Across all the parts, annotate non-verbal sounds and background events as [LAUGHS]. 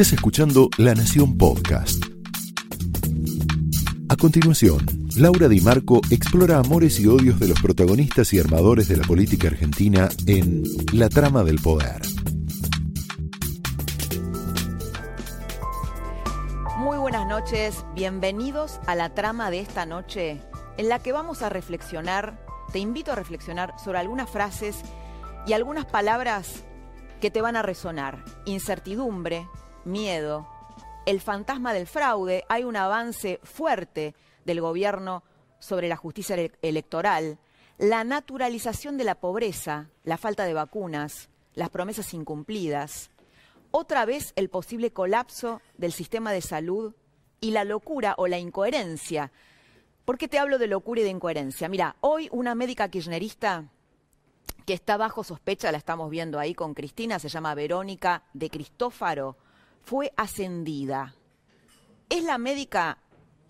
Estás escuchando La Nación Podcast. A continuación, Laura Di Marco explora amores y odios de los protagonistas y armadores de la política argentina en La Trama del Poder. Muy buenas noches, bienvenidos a la trama de esta noche en la que vamos a reflexionar, te invito a reflexionar sobre algunas frases y algunas palabras que te van a resonar. Incertidumbre, miedo, el fantasma del fraude, hay un avance fuerte del gobierno sobre la justicia electoral, la naturalización de la pobreza, la falta de vacunas, las promesas incumplidas, otra vez el posible colapso del sistema de salud y la locura o la incoherencia. ¿Por qué te hablo de locura y de incoherencia? Mira, hoy una médica kirchnerista que está bajo sospecha, la estamos viendo ahí con Cristina, se llama Verónica de Cristófaro, fue ascendida. Es la médica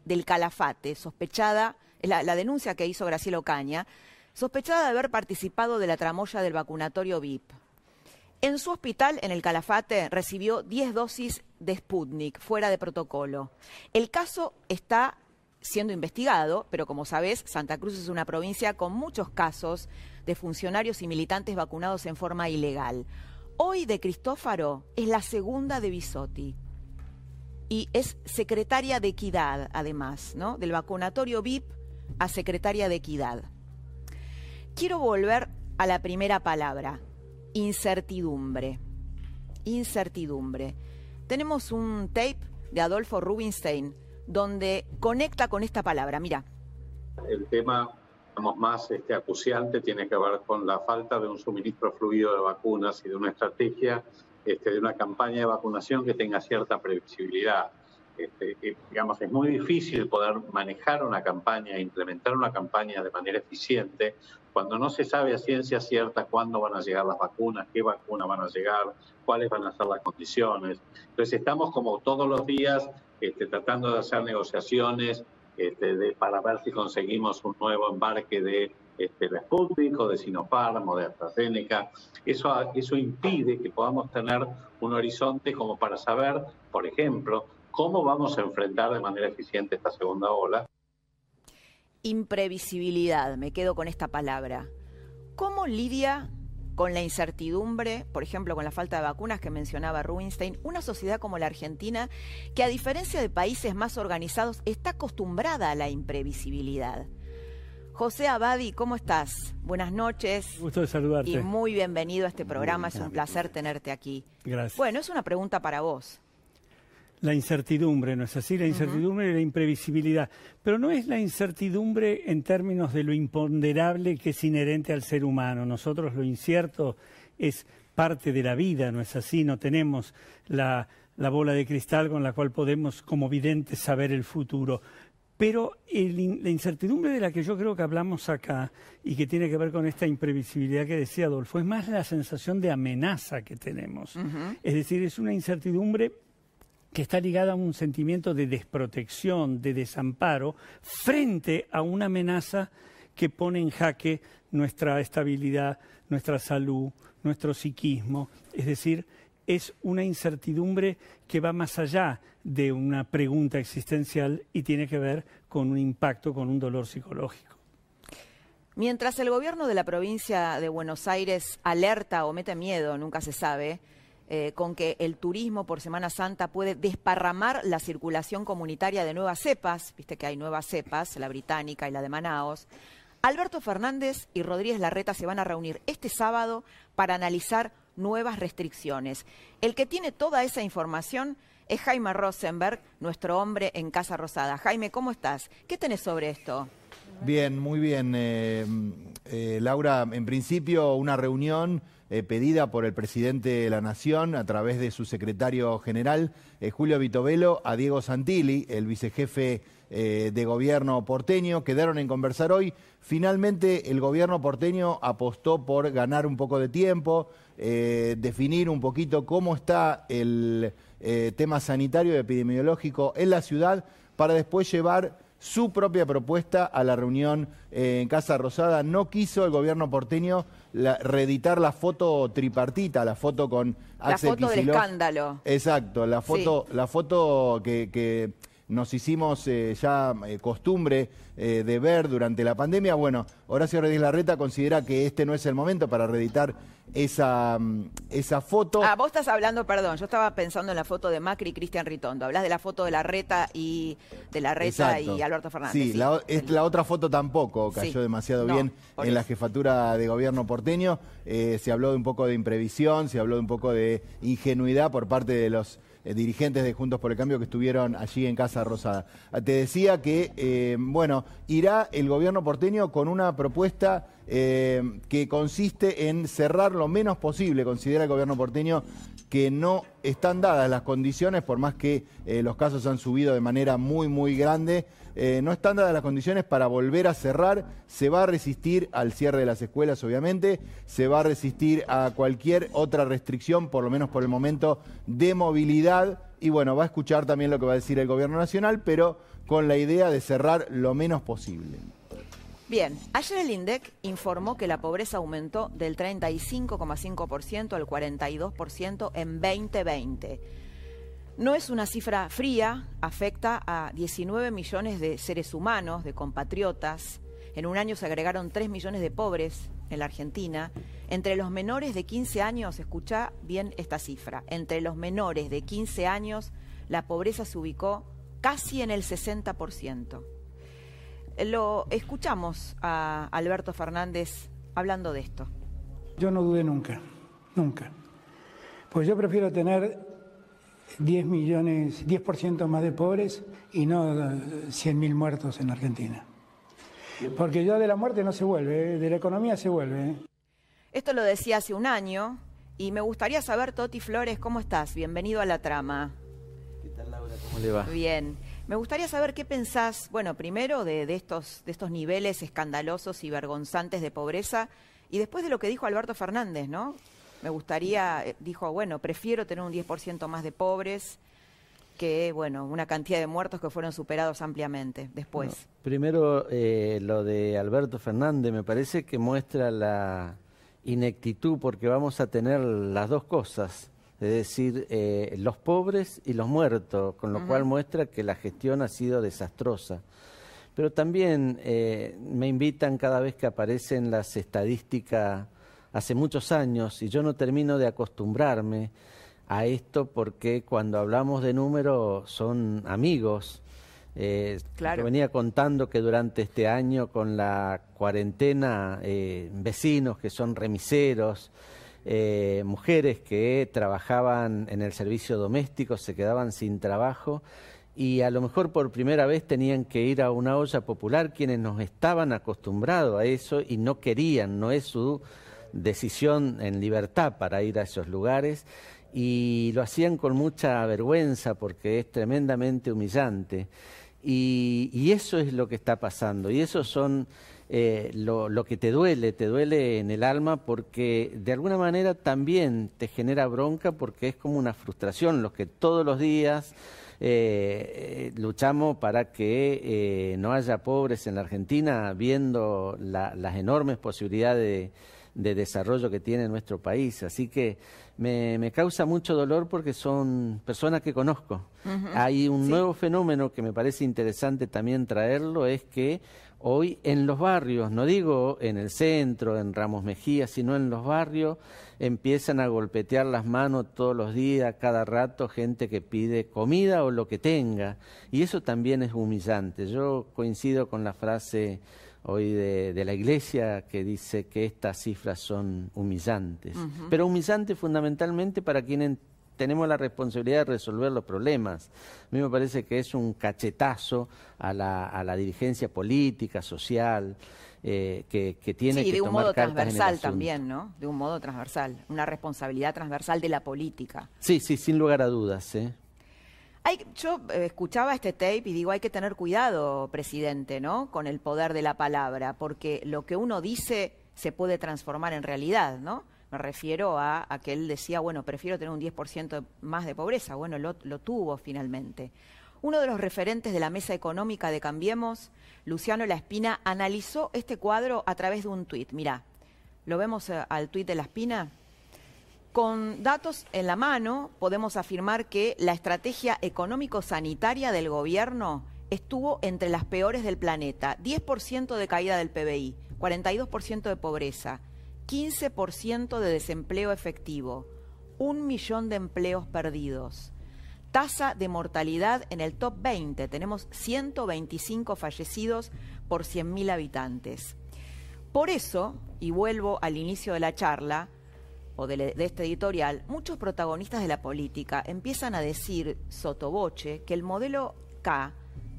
del Calafate, sospechada, la, la denuncia que hizo Graciela Ocaña, sospechada de haber participado de la tramoya del vacunatorio VIP. En su hospital, en el Calafate, recibió 10 dosis de Sputnik, fuera de protocolo. El caso está siendo investigado, pero como sabes, Santa Cruz es una provincia con muchos casos de funcionarios y militantes vacunados en forma ilegal. Hoy de Cristófaro es la segunda de Bisotti y es secretaria de Equidad, además, ¿no? Del vacunatorio VIP a secretaria de Equidad. Quiero volver a la primera palabra, incertidumbre. Incertidumbre. Tenemos un tape de Adolfo Rubinstein donde conecta con esta palabra. Mira. El tema más este, acuciante tiene que ver con la falta de un suministro fluido de vacunas y de una estrategia, este, de una campaña de vacunación que tenga cierta previsibilidad. Este, digamos, es muy difícil poder manejar una campaña, implementar una campaña de manera eficiente cuando no se sabe a ciencia cierta cuándo van a llegar las vacunas, qué vacunas van a llegar, cuáles van a ser las condiciones. Entonces estamos como todos los días este, tratando de hacer negociaciones este, para ver si conseguimos un nuevo embarque de este, de Sputnik de Sinopharm o de AstraZeneca. Eso, eso impide que podamos tener un horizonte como para saber, por ejemplo, cómo vamos a enfrentar de manera eficiente esta segunda ola. Imprevisibilidad, me quedo con esta palabra. ¿Cómo lidia con la incertidumbre, por ejemplo, con la falta de vacunas que mencionaba Rubinstein, una sociedad como la Argentina, que a diferencia de países más organizados, está acostumbrada a la imprevisibilidad. José Abadi, ¿cómo estás? Buenas noches. Gusto de saludarte. Y muy bienvenido a este programa, es un placer tenerte aquí. Gracias. Bueno, es una pregunta para vos. La incertidumbre, ¿no es así? La incertidumbre y la imprevisibilidad. Pero no es la incertidumbre en términos de lo imponderable que es inherente al ser humano. Nosotros lo incierto es parte de la vida, ¿no es así? No tenemos la, la bola de cristal con la cual podemos, como videntes, saber el futuro. Pero la incertidumbre de la que yo creo que hablamos acá y que tiene que ver con esta imprevisibilidad que decía Adolfo, es más la sensación de amenaza que tenemos. Es decir, es una incertidumbre que está ligada a un sentimiento de desprotección, de desamparo, frente a una amenaza que pone en jaque nuestra estabilidad, nuestra salud, nuestro psiquismo. Es decir, es una incertidumbre que va más allá de una pregunta existencial y tiene que ver con un impacto, con un dolor psicológico. Mientras el gobierno de la provincia de Buenos Aires alerta o mete miedo, nunca se sabe, eh, con que el turismo por Semana Santa puede desparramar la circulación comunitaria de nuevas cepas, viste que hay nuevas cepas, la británica y la de Manaos. Alberto Fernández y Rodríguez Larreta se van a reunir este sábado para analizar nuevas restricciones. El que tiene toda esa información es Jaime Rosenberg, nuestro hombre en Casa Rosada. Jaime, ¿cómo estás? ¿Qué tenés sobre esto? Bien, muy bien. Eh, eh, Laura, en principio una reunión eh, pedida por el presidente de la Nación a través de su secretario general, eh, Julio Vitovelo, a Diego Santilli, el vicejefe eh, de gobierno porteño. Quedaron en conversar hoy. Finalmente, el gobierno porteño apostó por ganar un poco de tiempo, definir un poquito cómo está el tema sanitario y epidemiológico en la ciudad para después llevar su propia propuesta a la reunión en Casa Rosada. No quiso el gobierno porteño reeditar la foto tripartita, la foto con Axel La foto del escándalo. Exacto, la foto, la foto que, nos hicimos eh, ya eh, costumbre eh, de ver durante la pandemia. Bueno, Horacio Rodríguez Larreta considera que este no es el momento para reeditar esa, mm, esa foto. Ah, vos estás hablando, perdón, yo estaba pensando en la foto de Macri y Cristian Ritondo. Hablas de la foto de la Reta y de la Reta y Alberto Fernández. Sí, La, la, otra foto tampoco cayó demasiado bien en la jefatura de gobierno porteño. Eh, se habló de un poco de imprevisión, se habló de un poco de ingenuidad por parte de los eh, dirigentes de Juntos por el Cambio que estuvieron allí en Casa Rosada. Ah, te decía que, eh, bueno, irá el gobierno porteño con una propuesta eh, que consiste en cerrar lo menos posible, considera el gobierno porteño que no están dadas las condiciones, por más que los casos han subido de manera muy, muy grande, no están dadas las condiciones para volver a cerrar, se va a resistir al cierre de las escuelas, obviamente, se va a resistir a cualquier otra restricción, por lo menos por el momento, de movilidad. Y bueno, va a escuchar también lo que va a decir el gobierno nacional, pero con la idea de cerrar lo menos posible. Bien, ayer el INDEC informó que la pobreza aumentó del 35,5% al 42% en 2020. No es una cifra fría, afecta a 19 millones de seres humanos, de compatriotas. En un año se agregaron 3 millones de pobres en la Argentina. Entre los menores de 15 años, escucha bien esta cifra, entre los menores de 15 años la pobreza se ubicó casi en el 60%. Lo escuchamos a Alberto Fernández hablando de esto. Yo no dudé nunca, nunca. Pues yo prefiero tener 10 millones, 10% más de pobres y no 100.000 muertos en Argentina. Porque ya de la muerte no se vuelve, ¿eh? de la economía se vuelve. ¿eh? Esto lo decía hace un año y me gustaría saber, Toti Flores, ¿cómo estás? Bienvenido a la trama. ¿Qué tal, Laura? ¿Cómo le va? Bien. Me gustaría saber qué pensás, bueno, primero de, estos, de estos niveles escandalosos y vergonzantes de pobreza y después de lo que dijo Alberto Fernández, ¿no? Me gustaría, eh, dijo, bueno, prefiero tener un 10% más de pobres que, bueno, una cantidad de muertos que fueron superados ampliamente después. primero, eh, lo de Alberto Fernández me parece que muestra la ineptitud porque vamos a tener las dos cosas es decir, eh, los pobres y los muertos, con lo cual muestra que la gestión ha sido desastrosa. Pero también eh, me invitan cada vez que aparecen las estadísticas hace muchos años y yo no termino de acostumbrarme a esto porque cuando hablamos de números son amigos. Eh, Yo venía contando que durante este año con la cuarentena, eh, vecinos que son remiseros, eh, mujeres que trabajaban en el servicio doméstico se quedaban sin trabajo y a lo mejor por primera vez tenían que ir a una olla popular quienes nos estaban acostumbrados a eso y no querían, no es su decisión en libertad para ir a esos lugares y lo hacían con mucha vergüenza porque es tremendamente humillante. Y, y eso es lo que está pasando y esos son eh, lo, lo, que te duele, te duele en el alma porque de alguna manera también te genera bronca porque es como una frustración, los que todos los días eh, luchamos para que eh, no haya pobres en la Argentina, viendo las enormes posibilidades de, desarrollo que tiene nuestro país. Así que me, causa mucho dolor porque son personas que conozco. Hay un nuevo fenómeno que me parece interesante también traerlo, es que Hoy en los barrios, no digo en el centro, en Ramos Mejía, sino en los barrios, empiezan a golpetear las manos todos los días, cada rato, gente que pide comida o lo que tenga. Y eso también es humillante. Yo coincido con la frase hoy de, la iglesia que dice que estas cifras son humillantes. Pero humillantes fundamentalmente para quienes tenemos la responsabilidad de resolver los problemas. A mí me parece que es un cachetazo a la, a la dirigencia política, social, eh, que, que, tiene sí, de un modo transversal también, ¿no? De un modo transversal, una responsabilidad transversal de la política. Sí, sí, sin lugar a dudas. ¿eh? Hay, yo eh, escuchaba este tape y digo, hay que tener cuidado, presidente, ¿no? Con el poder de la palabra, porque lo que uno dice se puede transformar en realidad, ¿no? Me refiero a, que él decía, bueno, prefiero tener un 10% más de pobreza. Bueno, lo, tuvo finalmente. Uno de los referentes de la mesa económica de Cambiemos, Luciano La Espina, analizó este cuadro a través de un tuit. Mirá, ¿lo vemos eh, al tuit de La Espina? Con datos en la mano, podemos afirmar que la estrategia económico-sanitaria del gobierno estuvo entre las peores del planeta. 10% de caída del PBI, 42% de pobreza, 15% de desempleo efectivo, un millón de empleos perdidos. Tasa de mortalidad en el top 20. Tenemos 125 fallecidos por 100.000 habitantes. Por eso, y vuelvo al inicio de la charla, o de, este editorial, muchos protagonistas de la política empiezan a decir sotoboche que el modelo K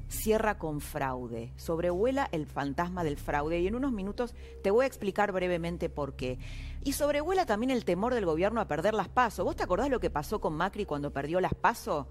cierra con fraude, sobrevuela el fantasma del fraude y en unos minutos te voy a explicar brevemente por qué. Y sobrevuela también el temor del gobierno a perder las pasos. ¿Vos te acordás lo que pasó con Macri cuando perdió las pasos?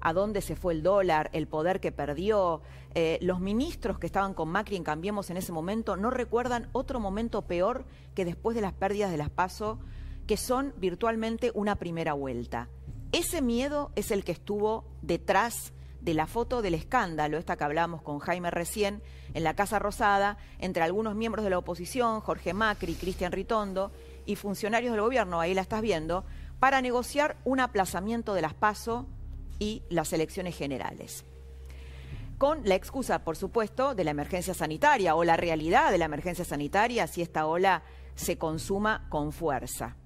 a dónde se fue el dólar, el poder que perdió. Eh, los ministros que estaban con Macri en Cambiemos en ese momento no recuerdan otro momento peor que después de las pérdidas de las PASO, que son virtualmente una primera vuelta. Ese miedo es el que estuvo detrás de la foto del escándalo, esta que hablamos con Jaime recién, en la Casa Rosada, entre algunos miembros de la oposición, Jorge Macri, Cristian Ritondo, y funcionarios del gobierno, ahí la estás viendo, para negociar un aplazamiento de las PASO y las elecciones generales. Con la excusa, por supuesto, de la emergencia sanitaria o la realidad de la emergencia sanitaria si esta ola se consuma con fuerza.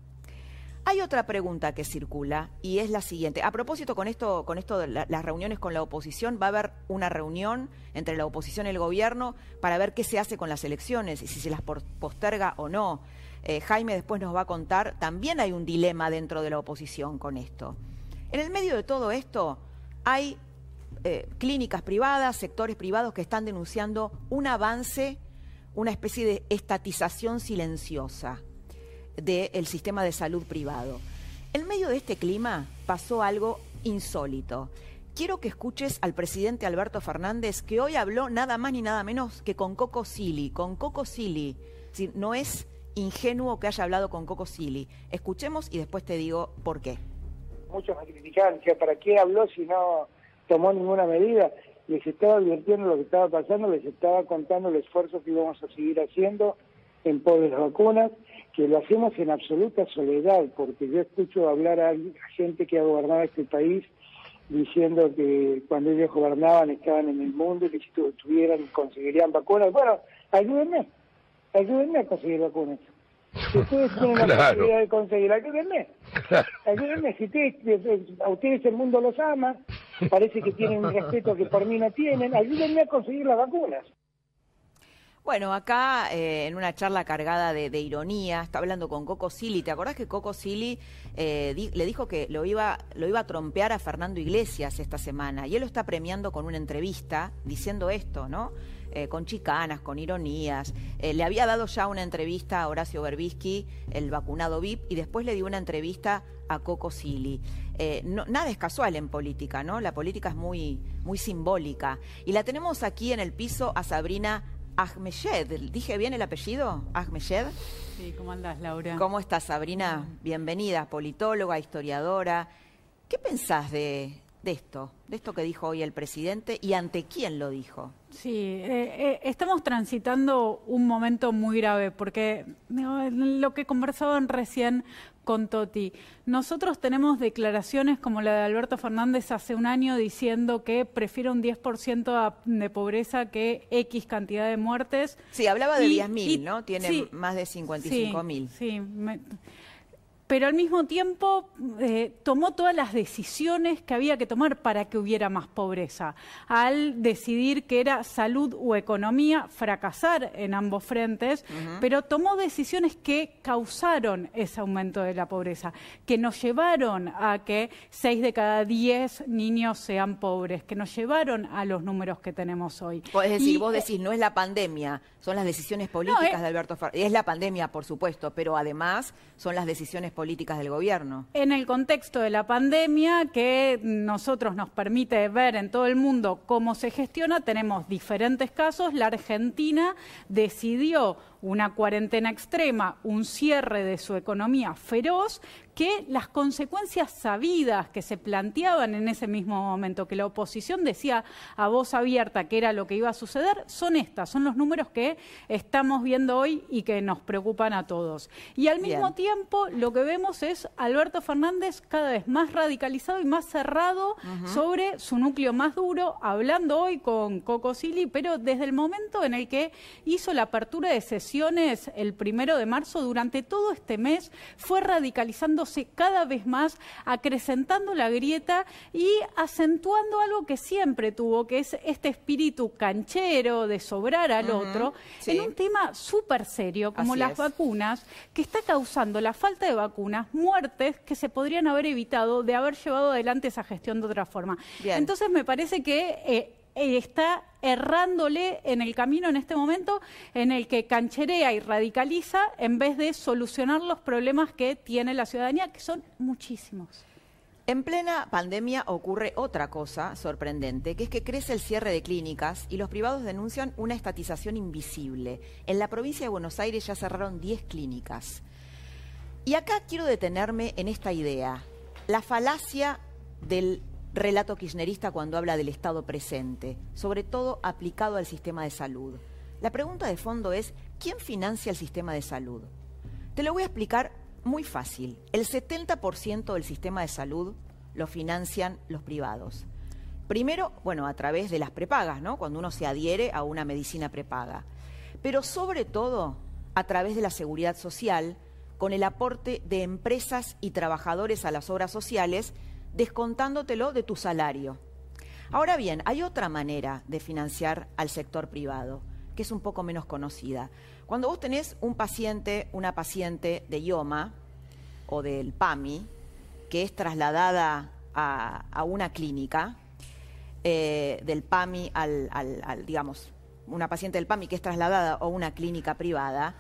Hay otra pregunta que circula y es la siguiente. A propósito, con esto, con esto de las reuniones con la oposición, va a haber una reunión entre la oposición y el gobierno para ver qué se hace con las elecciones y si se las posterga o no. Eh, Jaime después nos va a contar, también hay un dilema dentro de la oposición con esto. En el medio de todo esto hay eh, clínicas privadas, sectores privados que están denunciando un avance, una especie de estatización silenciosa del sistema de salud privado. En medio de este clima pasó algo insólito. Quiero que escuches al presidente Alberto Fernández, que hoy habló nada más ni nada menos que con Coco Silly. Con Coco Silly. no es ingenuo que haya hablado con Coco Silly. Escuchemos y después te digo por qué. Muchos me criticaban, ¿para qué habló si no tomó ninguna medida? Les estaba advirtiendo lo que estaba pasando, les estaba contando el esfuerzo que íbamos a seguir haciendo en pos las vacunas que lo hacemos en absoluta soledad, porque yo escucho hablar a gente que ha gobernado este país diciendo que cuando ellos gobernaban estaban en el mundo y que si tuvieran conseguirían vacunas. Bueno, ayúdenme, ayúdenme a conseguir vacunas. Si ustedes tienen la [LAUGHS] posibilidad de conseguir, ayúdenme. Ayúdenme, si ustedes, a ustedes el mundo los ama, parece que tienen un respeto que por mí no tienen, ayúdenme a conseguir las vacunas. Bueno, acá eh, en una charla cargada de, ironía, está hablando con Coco Silly. ¿Te acordás que Coco Silly eh, le dijo que lo iba, lo iba a trompear a Fernando Iglesias esta semana? Y él lo está premiando con una entrevista diciendo esto, ¿no? Eh, con chicanas, con ironías. le había dado ya una entrevista a Horacio Berbisky, el vacunado VIP, y después le dio una entrevista a Coco Silly. nada es casual en política, ¿no? La política es muy, muy simbólica. Y la tenemos aquí en el piso a Sabrina Ahmeyed. ¿Dije bien el apellido? Ahmeyed. Sí, ¿cómo andás, Laura? ¿Cómo estás, Sabrina? Bienvenida, politóloga, historiadora. ¿Qué pensás de, esto, de esto que dijo hoy el presidente y ante quién lo dijo? Sí, eh, eh, estamos transitando un momento muy grave porque lo que conversaban recién con Toti. Nosotros tenemos declaraciones como la de Alberto Fernández hace un año diciendo que prefiere un 10% de pobreza que X cantidad de muertes. Sí, hablaba de 10.000, ¿no? Tiene más de 55.000. Sí, sí pero al mismo tiempo eh, tomó todas las decisiones que había que tomar para que hubiera más pobreza. Al decidir que era salud o economía, fracasar en ambos frentes, pero tomó decisiones que causaron ese aumento de la pobreza, que nos llevaron a que seis de cada diez niños sean pobres, que nos llevaron a los números que tenemos hoy. Es decir, vos decís, no es la pandemia, son las decisiones políticas eh, de Alberto Fernández. Es la pandemia, por supuesto, pero además son las decisiones políticas del gobierno. En el contexto de la pandemia, que nosotros nos permite ver en todo el mundo cómo se gestiona, tenemos diferentes casos. La Argentina decidió una cuarentena extrema, un cierre de su economía feroz, que las consecuencias sabidas que se planteaban en ese mismo momento, que la oposición decía a voz abierta que era lo que iba a suceder, son estas, son los números que estamos viendo hoy y que nos preocupan a todos. Y al mismo tiempo lo que vemos es Alberto Fernández cada vez más radicalizado y más cerrado sobre su núcleo más duro, hablando hoy con Coco Silly, pero desde el momento en el que hizo la apertura de el primero de marzo, durante todo este mes fue radicalizando cada vez más, acrecentando la grieta y acentuando algo que siempre tuvo, que es este espíritu canchero de sobrar al otro, en un tema súper serio como las vacunas, que está causando la falta de vacunas, muertes que se podrían haber evitado de haber llevado adelante esa gestión de otra forma. Entonces me parece que... Eh, está errándole en el camino en este momento en el que cancherea y radicaliza en vez de solucionar los problemas que tiene la ciudadanía, que son muchísimos. En plena pandemia ocurre otra cosa sorprendente, que es que crece el cierre de clínicas y los privados denuncian una estatización invisible. En la provincia de Buenos Aires ya cerraron 10 clínicas. Y acá quiero detenerme en esta idea, la falacia del relato kirchnerista cuando habla del Estado presente, sobre todo aplicado al sistema de salud. La pregunta de fondo es, ¿quién financia el sistema de salud? Te lo voy a explicar muy fácil. El 70% del sistema de salud lo financian los privados. Primero, bueno, a través de las prepagas, ¿no? Cuando uno se adhiere a una medicina prepaga. Pero sobre todo a través de la seguridad social, con el aporte de empresas y trabajadores a las obras sociales descontándotelo de tu salario. Ahora bien, hay otra manera de financiar al sector privado, que es un poco menos conocida. Cuando vos tenés un paciente, una paciente de IOMA o del PAMI, que es trasladada a, una clínica, eh, del PAMI al, al, digamos, una paciente del PAMI que es trasladada a una clínica privada,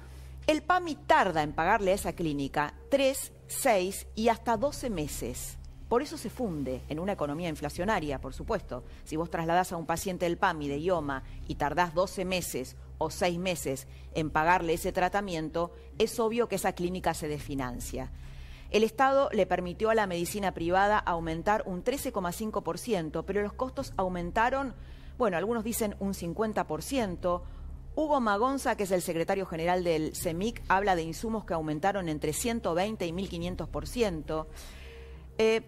el PAMI tarda en pagarle a esa clínica 3, 6 y hasta 12 meses. Por eso se funde en una economía inflacionaria, por supuesto. Si vos trasladás a un paciente del PAMI de IOMA y tardás 12 meses o 6 meses en pagarle ese tratamiento, es obvio que esa clínica se desfinancia. El Estado le permitió a la medicina privada aumentar un 13,5%, pero los costos aumentaron, bueno, algunos dicen un 50%. Hugo Magonza, que es el secretario general del CEMIC, habla de insumos que aumentaron entre 120 y 1.500%. Eh,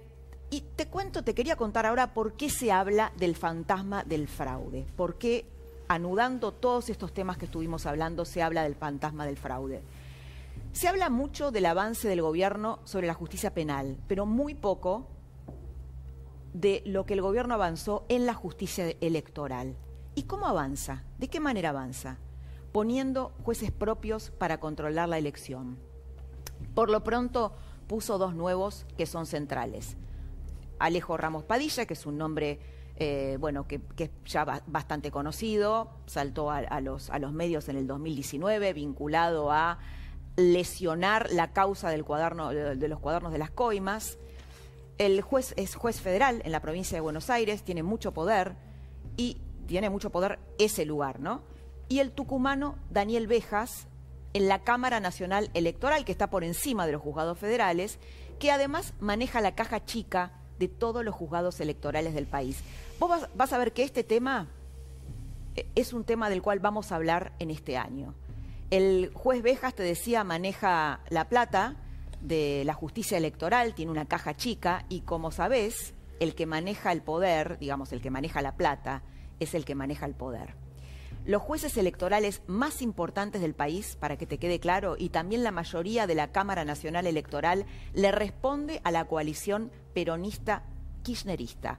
y te cuento, te quería contar ahora por qué se habla del fantasma del fraude, por qué anudando todos estos temas que estuvimos hablando se habla del fantasma del fraude. Se habla mucho del avance del gobierno sobre la justicia penal, pero muy poco de lo que el gobierno avanzó en la justicia electoral. ¿Y cómo avanza? ¿De qué manera avanza? Poniendo jueces propios para controlar la elección. Por lo pronto puso dos nuevos que son centrales. Alejo Ramos Padilla, que es un nombre eh, bueno, que, es ya bastante conocido, saltó a, los, a los medios en el 2019, vinculado a lesionar la causa del cuaderno, de, los cuadernos de las coimas. El juez es juez federal en la provincia de Buenos Aires, tiene mucho poder y tiene mucho poder ese lugar, ¿no? Y el tucumano Daniel Bejas en la Cámara Nacional Electoral, que está por encima de los juzgados federales, que además maneja la caja chica de todos los juzgados electorales del país. Vos vas, a ver que este tema eh, es un tema del cual vamos a hablar en este año. El juez Bejas, te decía, maneja la plata de la justicia electoral, tiene una caja chica y como sabés, el que maneja el poder, digamos, el que maneja la plata, es el que maneja el poder. Los jueces electorales más importantes del país, para que te quede claro, y también la mayoría de la Cámara Nacional Electoral, le responde a la coalición peronista kirchnerista.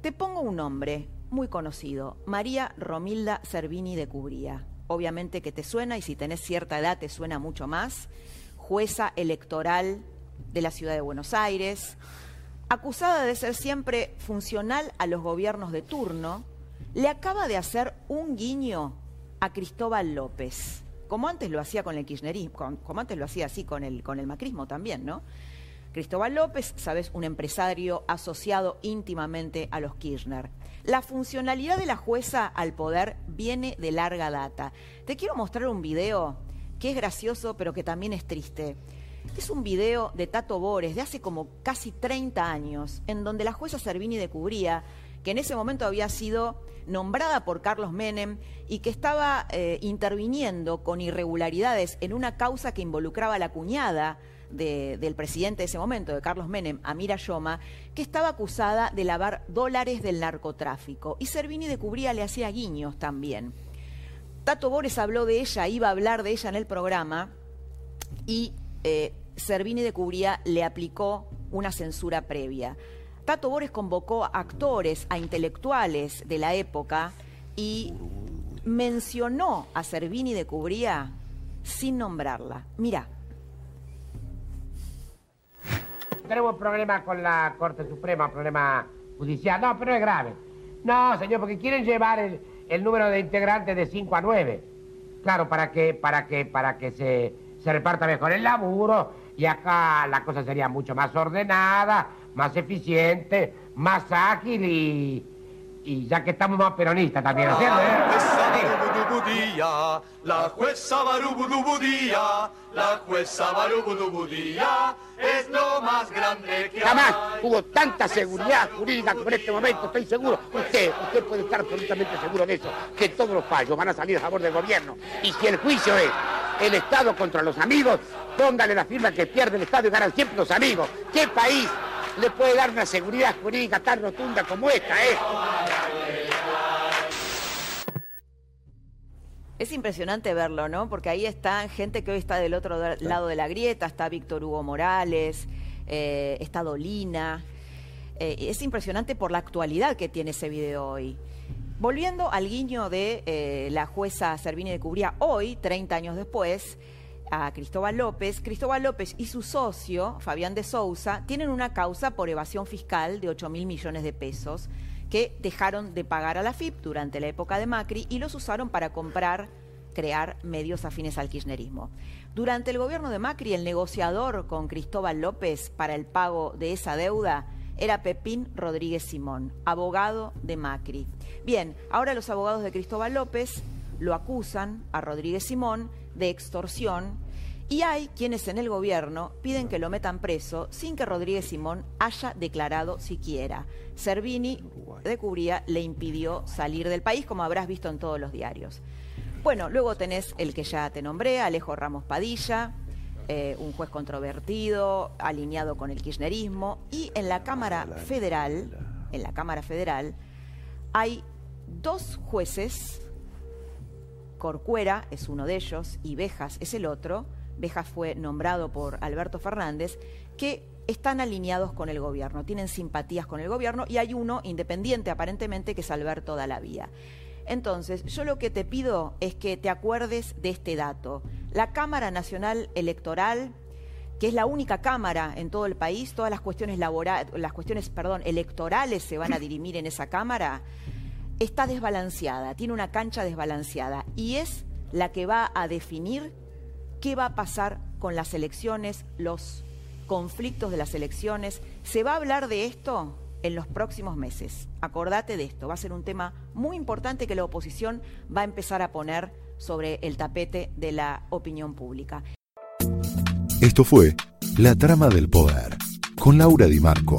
Te pongo un nombre muy conocido, María Romilda Cervini de Cubría. Obviamente que te suena y si tenés cierta edad te suena mucho más. Jueza electoral de la ciudad de Buenos Aires, acusada de ser siempre funcional a los gobiernos de turno, le acaba de hacer un guiño a Cristóbal López, como antes lo hacía con el kirchnerismo, como antes lo hacía así con el, con el macrismo también, ¿no? Cristóbal López, sabes, un empresario asociado íntimamente a los Kirchner. La funcionalidad de la jueza al poder viene de larga data. Te quiero mostrar un video que es gracioso pero que también es triste. Es un video de Tato Bores de hace como casi 30 años, en donde la jueza Servini de Cubría, que en ese momento había sido nombrada por Carlos Menem y que estaba eh, interviniendo con irregularidades en una causa que involucraba a la cuñada del presidente de ese momento, de Carlos Menem, Amira Yoma, que estaba acusada de lavar dólares del narcotráfico. Y Servini de Cubría le hacía guiños también. Tato Bores habló de ella, iba a hablar de ella en el programa y eh, Servini de Cubría le aplicó una censura previa. Tato Bores convocó a actores, a intelectuales de la época y mencionó a Servini de Cubría sin nombrarla. Mira. Tenemos un problema con la Corte Suprema, un problema judicial. No, pero es grave. No, señor, porque quieren llevar el, número de integrantes de 5 a 9. Claro, para que, para que, para que se, se reparta mejor el laburo y acá la cosa sería mucho más ordenada, más eficiente, más ágil y, y ya que estamos más peronistas también, ¿no La jueza Barubudubudía, la jueza Barubudubudía es lo más grande que Jamás hubo tanta seguridad jurídica como en este momento, estoy seguro. Usted, usted puede estar absolutamente seguro de eso, que todos los fallos van a salir a favor del gobierno. Y si el juicio es el Estado contra los amigos, póngale la firma que pierde el Estado y ganan siempre los amigos. ¿Qué país le puede dar una seguridad jurídica tan rotunda como esta, ¿eh? Es impresionante verlo, ¿no? Porque ahí está gente que hoy está del otro lado de la grieta, está Víctor Hugo Morales, eh, está Dolina. Eh, es impresionante por la actualidad que tiene ese video hoy. Volviendo al guiño de eh, la jueza Servini de Cubría, hoy, 30 años después, a Cristóbal López, Cristóbal López y su socio, Fabián de Sousa, tienen una causa por evasión fiscal de 8 mil millones de pesos que dejaron de pagar a la FIP durante la época de Macri y los usaron para comprar, crear medios afines al kirchnerismo. Durante el gobierno de Macri, el negociador con Cristóbal López para el pago de esa deuda era Pepín Rodríguez Simón, abogado de Macri. Bien, ahora los abogados de Cristóbal López lo acusan a Rodríguez Simón de extorsión y hay quienes en el gobierno piden que lo metan preso sin que Rodríguez Simón haya declarado siquiera. Servini de Cubría le impidió salir del país, como habrás visto en todos los diarios. Bueno, luego tenés el que ya te nombré, Alejo Ramos Padilla, eh, un juez controvertido, alineado con el kirchnerismo, y en la Cámara Federal, en la Cámara Federal, hay dos jueces Corcuera es uno de ellos y Bejas es el otro. Bejas fue nombrado por Alberto Fernández, que están alineados con el gobierno, tienen simpatías con el gobierno y hay uno independiente aparentemente que es Alberto Dalavía. Entonces, yo lo que te pido es que te acuerdes de este dato. La Cámara Nacional Electoral, que es la única cámara en todo el país, todas las cuestiones laborales, las cuestiones, perdón, electorales se van a [COUGHS] dirimir en esa cámara está desbalanceada, tiene una cancha desbalanceada y es la que va a definir qué va a pasar con las elecciones, los conflictos de las elecciones. Se va a hablar de esto en los próximos meses. Acordate de esto, va a ser un tema muy importante que la oposición va a empezar a poner sobre el tapete de la opinión pública. Esto fue La Trama del Poder con Laura Di Marco,